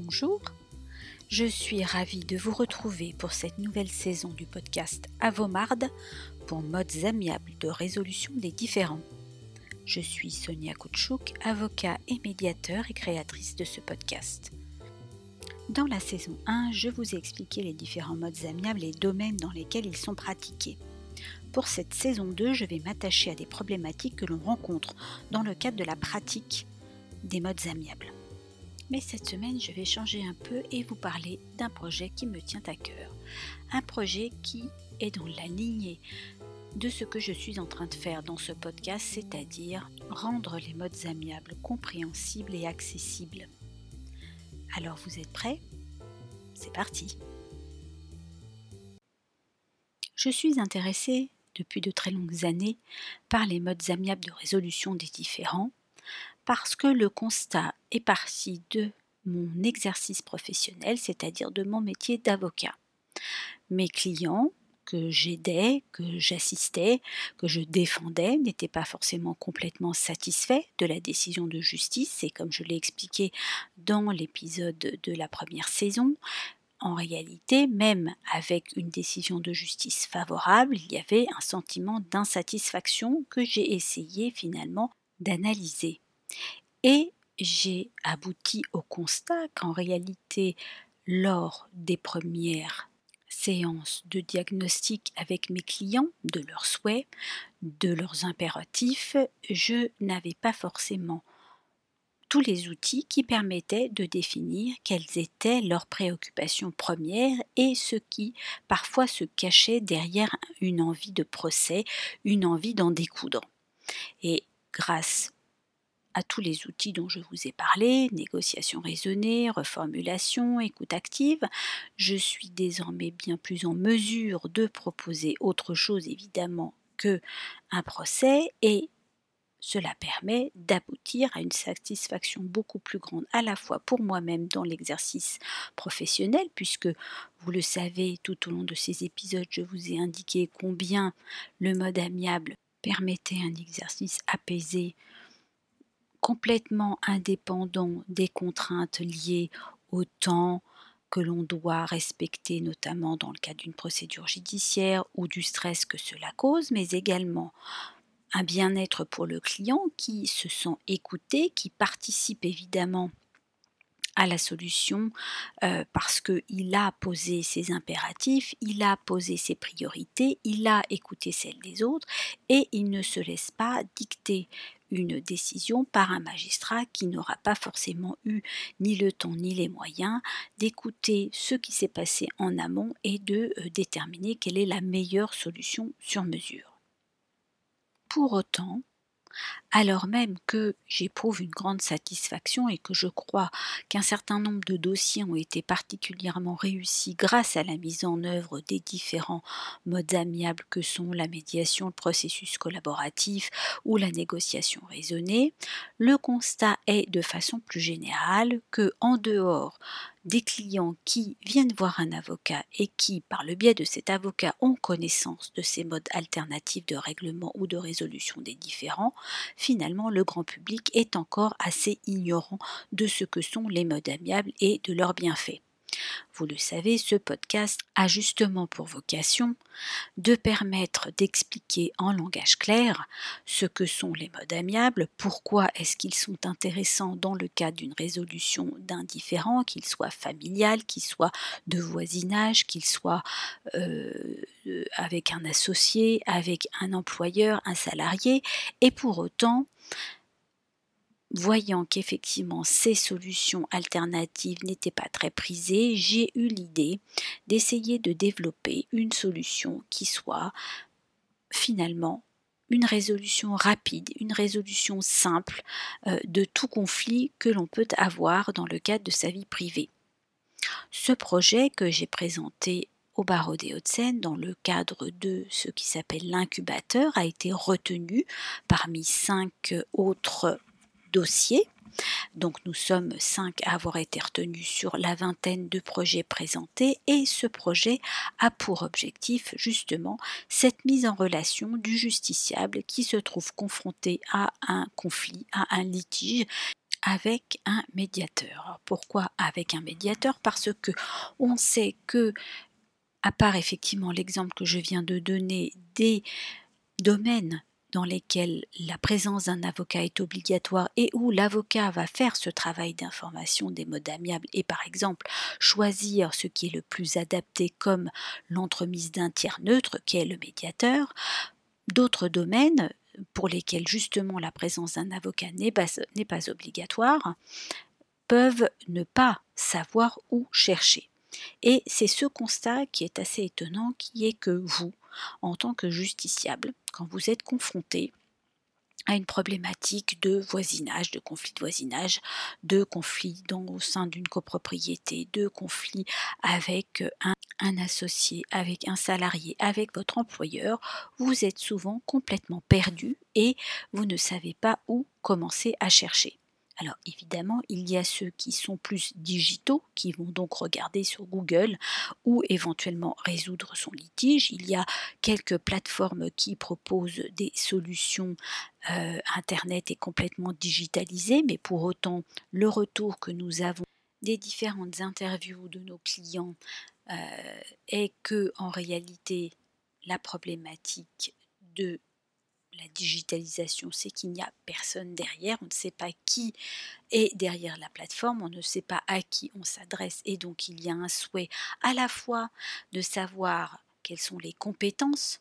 Bonjour, je suis ravie de vous retrouver pour cette nouvelle saison du podcast Avomarde pour modes amiables de résolution des différends. Je suis Sonia Koutchouk, avocat et médiateur et créatrice de ce podcast. Dans la saison 1, je vous ai expliqué les différents modes amiables et domaines dans lesquels ils sont pratiqués. Pour cette saison 2, je vais m'attacher à des problématiques que l'on rencontre dans le cadre de la pratique des modes amiables. Mais cette semaine, je vais changer un peu et vous parler d'un projet qui me tient à cœur. Un projet qui est dans la lignée de ce que je suis en train de faire dans ce podcast, c'est-à-dire rendre les modes amiables compréhensibles et accessibles. Alors vous êtes prêts? C'est parti Je suis intéressée depuis de très longues années par les modes amiables de résolution des différends parce que le constat est parti de mon exercice professionnel, c'est-à-dire de mon métier d'avocat. Mes clients que j'aidais, que j'assistais, que je défendais n'étaient pas forcément complètement satisfaits de la décision de justice et comme je l'ai expliqué dans l'épisode de la première saison, en réalité, même avec une décision de justice favorable, il y avait un sentiment d'insatisfaction que j'ai essayé finalement d'analyser. Et j'ai abouti au constat qu'en réalité, lors des premières séances de diagnostic avec mes clients, de leurs souhaits, de leurs impératifs, je n'avais pas forcément tous les outils qui permettaient de définir quelles étaient leurs préoccupations premières et ce qui parfois se cachait derrière une envie de procès, une envie d'en découdre. Et grâce à tous les outils dont je vous ai parlé, négociation raisonnée, reformulation, écoute active, je suis désormais bien plus en mesure de proposer autre chose évidemment que un procès et cela permet d'aboutir à une satisfaction beaucoup plus grande à la fois pour moi-même dans l'exercice professionnel, puisque vous le savez, tout au long de ces épisodes, je vous ai indiqué combien le mode amiable permettait un exercice apaisé complètement indépendant des contraintes liées au temps que l'on doit respecter, notamment dans le cas d'une procédure judiciaire ou du stress que cela cause, mais également un bien-être pour le client qui se sent écouté, qui participe évidemment la solution euh, parce qu'il a posé ses impératifs, il a posé ses priorités, il a écouté celles des autres et il ne se laisse pas dicter une décision par un magistrat qui n'aura pas forcément eu ni le temps ni les moyens d'écouter ce qui s'est passé en amont et de euh, déterminer quelle est la meilleure solution sur mesure. Pour autant, alors même que j'éprouve une grande satisfaction et que je crois qu'un certain nombre de dossiers ont été particulièrement réussis grâce à la mise en œuvre des différents modes amiables que sont la médiation, le processus collaboratif ou la négociation raisonnée, le constat est de façon plus générale que en dehors des clients qui viennent voir un avocat et qui, par le biais de cet avocat, ont connaissance de ces modes alternatifs de règlement ou de résolution des différends, finalement le grand public est encore assez ignorant de ce que sont les modes amiables et de leurs bienfaits. Vous le savez, ce podcast a justement pour vocation de permettre d'expliquer en langage clair ce que sont les modes amiables, pourquoi est-ce qu'ils sont intéressants dans le cas d'une résolution d'un différend, qu'il soit familial, qu'il soit de voisinage, qu'il soit euh, avec un associé, avec un employeur, un salarié, et pour autant voyant qu'effectivement ces solutions alternatives n'étaient pas très prisées, j'ai eu l'idée d'essayer de développer une solution qui soit finalement une résolution rapide, une résolution simple euh, de tout conflit que l'on peut avoir dans le cadre de sa vie privée. Ce projet que j'ai présenté au barreau des Hauts-de-Seine dans le cadre de ce qui s'appelle l'incubateur a été retenu parmi cinq autres dossiers. Donc nous sommes cinq à avoir été retenus sur la vingtaine de projets présentés et ce projet a pour objectif justement cette mise en relation du justiciable qui se trouve confronté à un conflit, à un litige avec un médiateur. pourquoi avec un médiateur? Parce que on sait que, à part effectivement l'exemple que je viens de donner des domaines dans lesquels la présence d'un avocat est obligatoire et où l'avocat va faire ce travail d'information des modes amiables et par exemple choisir ce qui est le plus adapté comme l'entremise d'un tiers neutre qui est le médiateur, d'autres domaines pour lesquels justement la présence d'un avocat n'est pas, pas obligatoire peuvent ne pas savoir où chercher. Et c'est ce constat qui est assez étonnant, qui est que vous, en tant que justiciable, quand vous êtes confronté à une problématique de voisinage, de conflit de voisinage, de conflit au sein d'une copropriété, de conflit avec un, un, associé, avec un salarié, avec votre employeur, vous êtes souvent complètement perdu et vous ne savez pas où commencer à chercher. Alors évidemment, il y a ceux qui sont plus digitaux, qui vont donc regarder sur Google ou éventuellement résoudre son litige. Il y a quelques plateformes qui proposent des solutions. Euh, Internet est complètement digitalisé, mais pour autant, le retour que nous avons des différentes interviews de nos clients euh, est que en réalité, la problématique de la digitalisation, c'est qu'il n'y a personne derrière, on ne sait pas qui est derrière la plateforme, on ne sait pas à qui on s'adresse et donc il y a un souhait à la fois de savoir quelles sont les compétences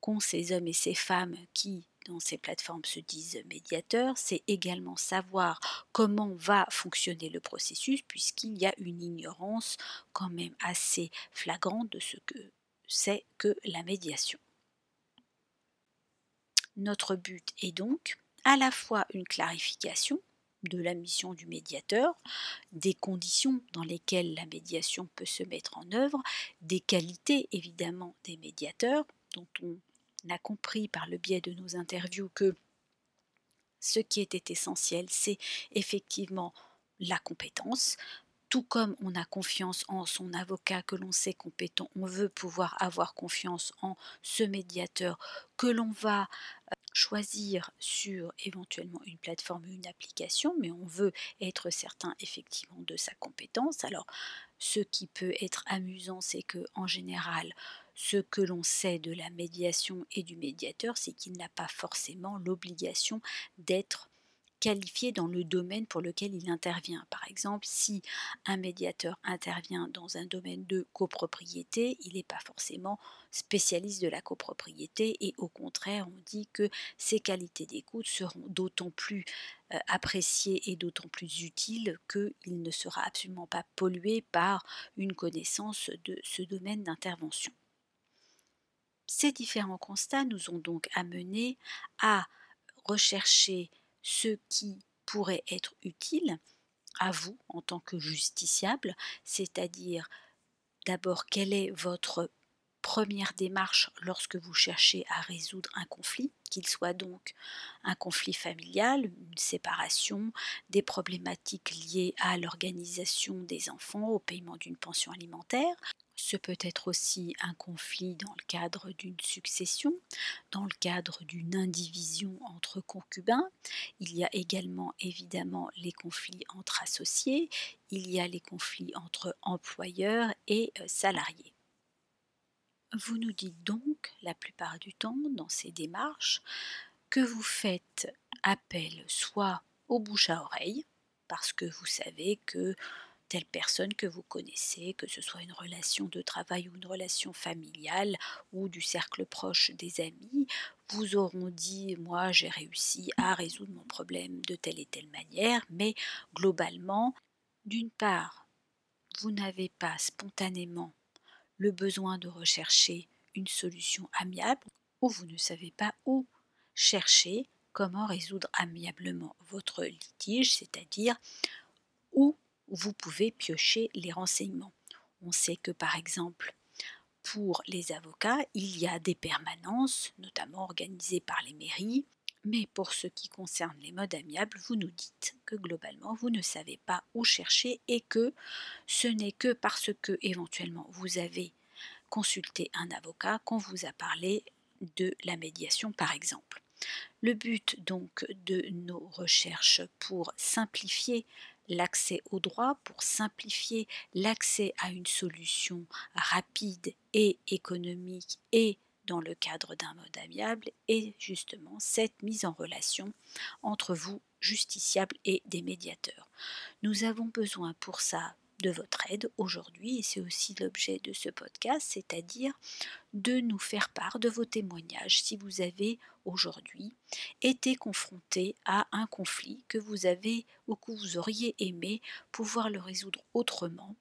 qu'ont ces hommes et ces femmes qui dans ces plateformes se disent médiateurs, c'est également savoir comment va fonctionner le processus puisqu'il y a une ignorance quand même assez flagrante de ce que c'est que la médiation. Notre but est donc à la fois une clarification de la mission du médiateur, des conditions dans lesquelles la médiation peut se mettre en œuvre, des qualités évidemment des médiateurs, dont on a compris par le biais de nos interviews que ce qui était essentiel, c'est effectivement la compétence, tout comme on a confiance en son avocat que l'on sait compétent, on veut pouvoir avoir confiance en ce médiateur que l'on va euh, choisir sur éventuellement une plateforme ou une application, mais on veut être certain effectivement de sa compétence. Alors, ce qui peut être amusant, c'est que en général, ce que l'on sait de la médiation et du médiateur, c'est qu'il n'a pas forcément l'obligation d'être qualifié dans le domaine pour lequel il intervient. Par exemple, si un médiateur intervient dans un domaine de copropriété, il n'est pas forcément spécialiste de la copropriété et au contraire, on dit que ses qualités d'écoute seront d'autant plus euh, appréciées et d'autant plus utiles qu'il ne sera absolument pas pollué par une connaissance de ce domaine d'intervention. Ces différents constats nous ont donc amenés à rechercher ce qui pourrait être utile à vous en tant que justiciable, c'est-à-dire d'abord quelle est votre première démarche lorsque vous cherchez à résoudre un conflit, qu'il soit donc un conflit familial, une séparation, des problématiques liées à l'organisation des enfants, au paiement d'une pension alimentaire, ce peut être aussi un conflit dans le cadre d'une succession, dans le cadre d'une indivision entre concubins. Il y a également évidemment les conflits entre associés, il y a les conflits entre employeurs et euh, salariés. Vous nous dites donc la plupart du temps dans ces démarches que vous faites appel soit au bouche à oreille, parce que vous savez que telle personne que vous connaissez, que ce soit une relation de travail ou une relation familiale ou du cercle proche des amis, vous auront dit moi j'ai réussi à résoudre mon problème de telle et telle manière, mais globalement, d'une part, vous n'avez pas spontanément le besoin de rechercher une solution amiable ou vous ne savez pas où chercher comment résoudre amiablement votre litige, c'est-à-dire où vous pouvez piocher les renseignements. On sait que par exemple, pour les avocats, il y a des permanences, notamment organisées par les mairies, mais pour ce qui concerne les modes amiables, vous nous dites que globalement, vous ne savez pas où chercher et que ce n'est que parce que éventuellement vous avez consulté un avocat qu'on vous a parlé de la médiation par exemple. Le but donc de nos recherches pour simplifier l'accès au droit, pour simplifier l'accès à une solution rapide et économique et dans le cadre d'un mode amiable est justement cette mise en relation entre vous, justiciables, et des médiateurs. Nous avons besoin pour ça de votre aide aujourd'hui, et c'est aussi l'objet de ce podcast, c'est-à-dire de nous faire part de vos témoignages si vous avez aujourd'hui été confronté à un conflit que vous avez ou que vous auriez aimé pouvoir le résoudre autrement.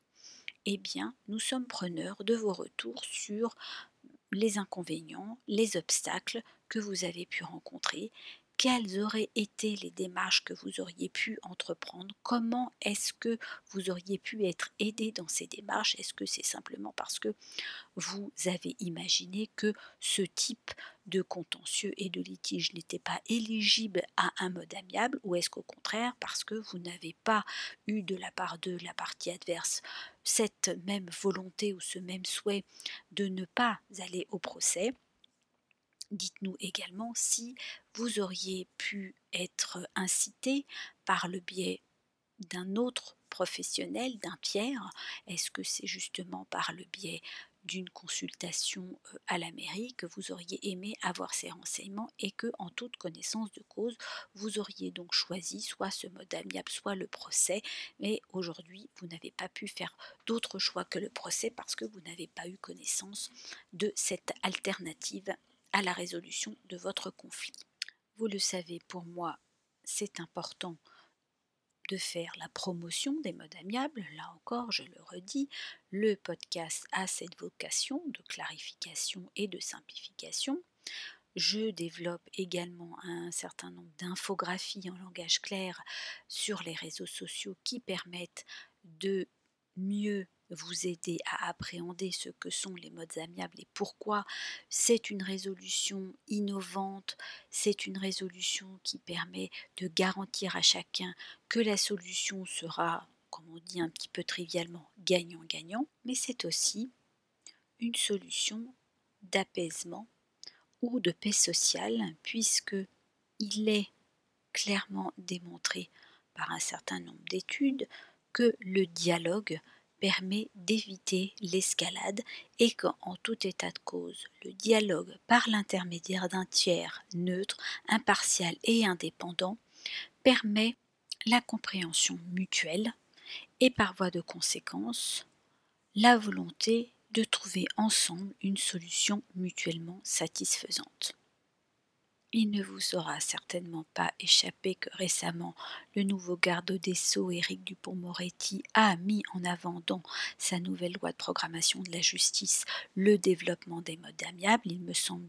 Eh bien, nous sommes preneurs de vos retours sur les inconvénients, les obstacles que vous avez pu rencontrer quelles auraient été les démarches que vous auriez pu entreprendre, comment est-ce que vous auriez pu être aidé dans ces démarches, est-ce que c'est simplement parce que vous avez imaginé que ce type de contentieux et de litige n'était pas éligible à un mode amiable, ou est-ce qu'au contraire parce que vous n'avez pas eu de la part de la partie adverse cette même volonté ou ce même souhait de ne pas aller au procès Dites-nous également si vous auriez pu être incité par le biais d'un autre professionnel, d'un tiers. Est-ce que c'est justement par le biais d'une consultation euh, à la mairie que vous auriez aimé avoir ces renseignements et que, en toute connaissance de cause, vous auriez donc choisi soit ce mode amiable, soit le procès, mais aujourd'hui vous n'avez pas pu faire d'autre choix que le procès parce que vous n'avez pas eu connaissance de cette alternative? À la résolution de votre conflit. Vous le savez, pour moi, c'est important de faire la promotion des modes amiables. Là encore, je le redis, le podcast a cette vocation de clarification et de simplification. Je développe également un certain nombre d'infographies en langage clair sur les réseaux sociaux qui permettent de mieux vous aider à appréhender ce que sont les modes amiables et pourquoi c'est une résolution innovante, c'est une résolution qui permet de garantir à chacun que la solution sera, comme on dit un petit peu trivialement, gagnant-gagnant, mais c'est aussi une solution d'apaisement ou de paix sociale, puisque il est clairement démontré par un certain nombre d'études que le dialogue permet d'éviter l'escalade et qu'en tout état de cause, le dialogue par l'intermédiaire d'un tiers neutre, impartial et indépendant permet la compréhension mutuelle et par voie de conséquence la volonté de trouver ensemble une solution mutuellement satisfaisante. Il ne vous sera certainement pas échappé que récemment, le nouveau garde des Sceaux, Éric Dupont-Moretti, a mis en avant dans sa nouvelle loi de programmation de la justice le développement des modes amiables. Il me semble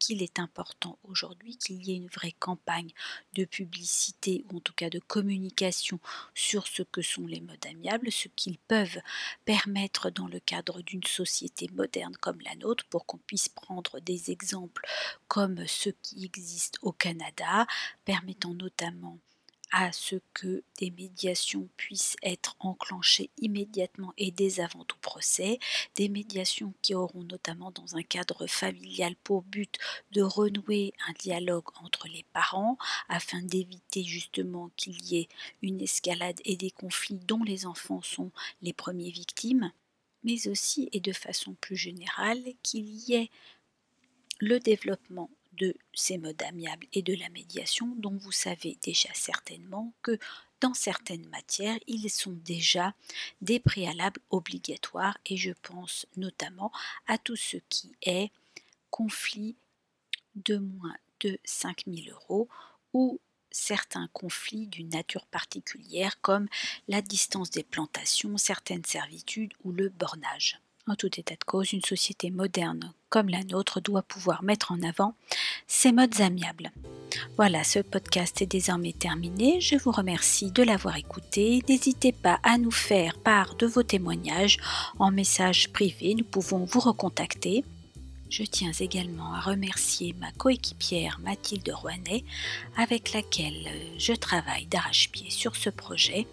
qu'il est important aujourd'hui qu'il y ait une vraie campagne de publicité ou en tout cas de communication sur ce que sont les modes amiables, ce qu'ils peuvent permettre dans le cadre d'une société moderne comme la nôtre pour qu'on puisse prendre des exemples comme ceux qui existent au Canada, permettant notamment à ce que des médiations puissent être enclenchées immédiatement et dès avant tout procès, des médiations qui auront notamment dans un cadre familial pour but de renouer un dialogue entre les parents afin d'éviter justement qu'il y ait une escalade et des conflits dont les enfants sont les premiers victimes, mais aussi et de façon plus générale qu'il y ait le développement de ces modes amiables et de la médiation dont vous savez déjà certainement que dans certaines matières, ils sont déjà des préalables obligatoires et je pense notamment à tout ce qui est conflit de moins de 5000 euros ou certains conflits d'une nature particulière comme la distance des plantations, certaines servitudes ou le bornage. En tout état de cause, une société moderne comme la nôtre doit pouvoir mettre en avant ces modes amiables. Voilà, ce podcast est désormais terminé. Je vous remercie de l'avoir écouté. N'hésitez pas à nous faire part de vos témoignages en message privé. Nous pouvons vous recontacter. Je tiens également à remercier ma coéquipière Mathilde Rouanet avec laquelle je travaille d'arrache-pied sur ce projet.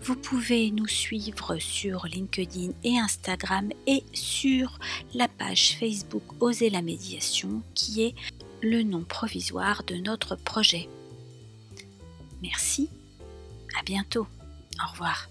Vous pouvez nous suivre sur LinkedIn et Instagram et sur la page Facebook Oser la médiation qui est le nom provisoire de notre projet. Merci, à bientôt, au revoir.